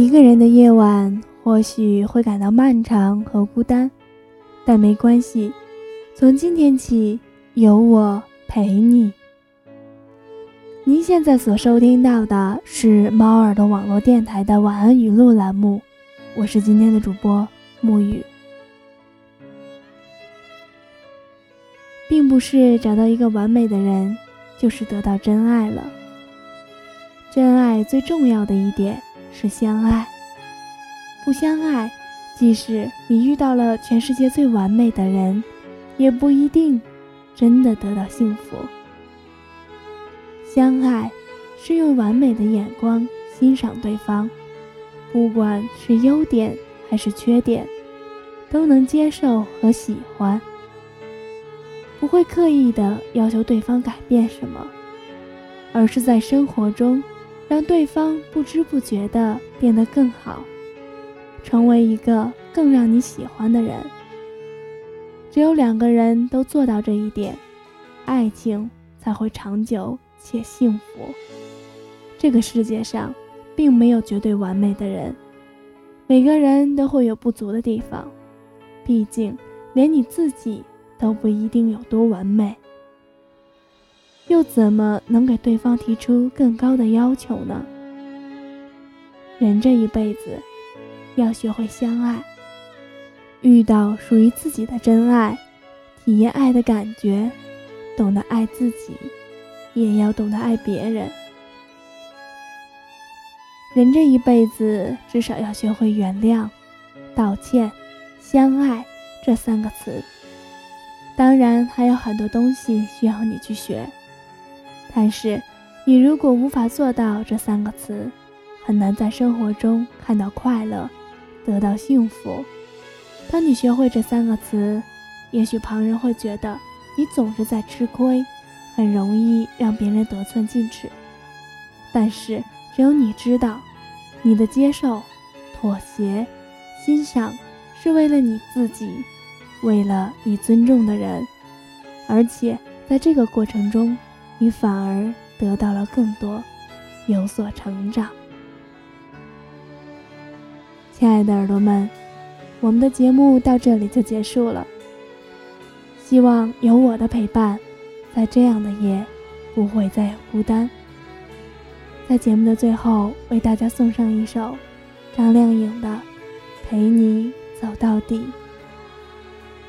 一个人的夜晚或许会感到漫长和孤单，但没关系，从今天起有我陪你。您现在所收听到的是猫耳朵网络电台的晚安语录栏目，我是今天的主播沐雨。并不是找到一个完美的人，就是得到真爱了。真爱最重要的一点。是相爱，不相爱，即使你遇到了全世界最完美的人，也不一定真的得到幸福。相爱是用完美的眼光欣赏对方，不管是优点还是缺点，都能接受和喜欢，不会刻意的要求对方改变什么，而是在生活中。让对方不知不觉地变得更好，成为一个更让你喜欢的人。只有两个人都做到这一点，爱情才会长久且幸福。这个世界上并没有绝对完美的人，每个人都会有不足的地方，毕竟连你自己都不一定有多完美。又怎么能给对方提出更高的要求呢？人这一辈子，要学会相爱，遇到属于自己的真爱，体验爱的感觉，懂得爱自己，也要懂得爱别人。人这一辈子，至少要学会原谅、道歉、相爱这三个词。当然，还有很多东西需要你去学。但是，你如果无法做到这三个词，很难在生活中看到快乐，得到幸福。当你学会这三个词，也许旁人会觉得你总是在吃亏，很容易让别人得寸进尺。但是，只有你知道，你的接受、妥协、欣赏，是为了你自己，为了你尊重的人，而且在这个过程中。你反而得到了更多，有所成长。亲爱的耳朵们，我们的节目到这里就结束了。希望有我的陪伴，在这样的夜不会再孤单。在节目的最后，为大家送上一首张靓颖的《陪你走到底》。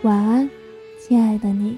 晚安，亲爱的你。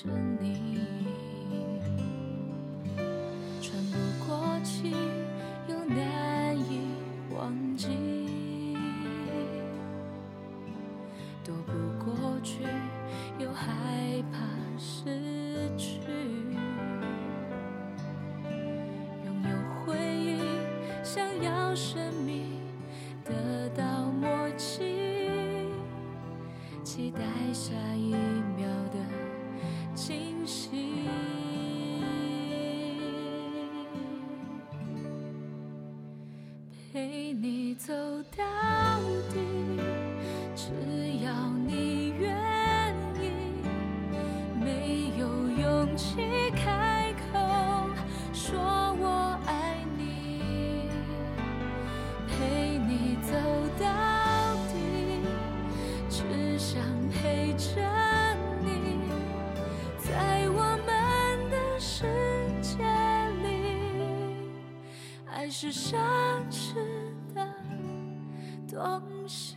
着你，喘不过气，又难以忘记，躲不过去，又害怕失去，拥有回忆，想要生命得到默契，期待下陪你走到底，只要你愿意。没有勇气是奢侈的东西。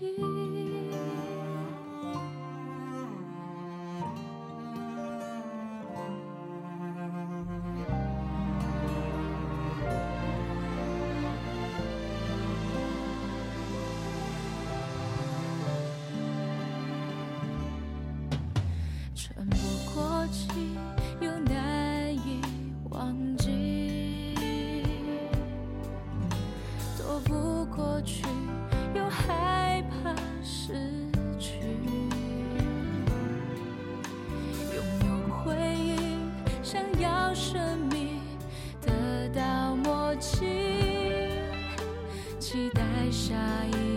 不过去，又害怕失去。拥有回忆，想要生命得到默契，期待下一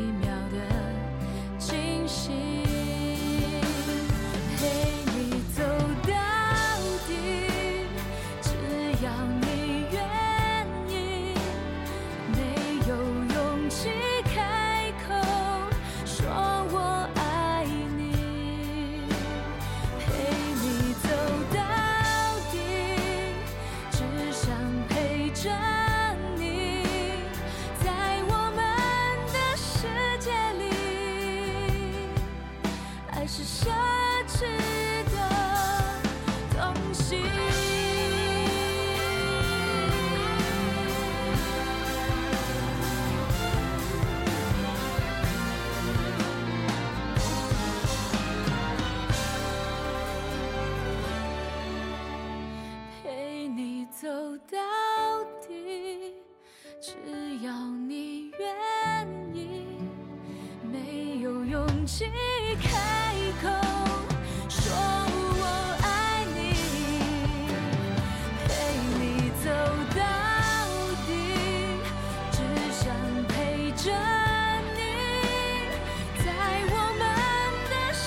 着你，在我们的世界里，爱是奢侈的东西。陪你走到底，只要你愿意。没有勇气开口说我爱你，陪你走到底，只想陪着你，在我们的世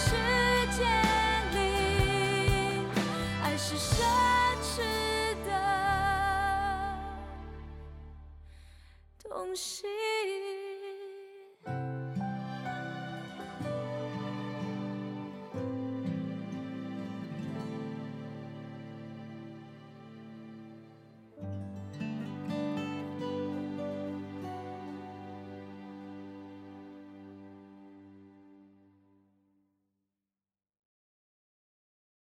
界里，爱是奢侈东西。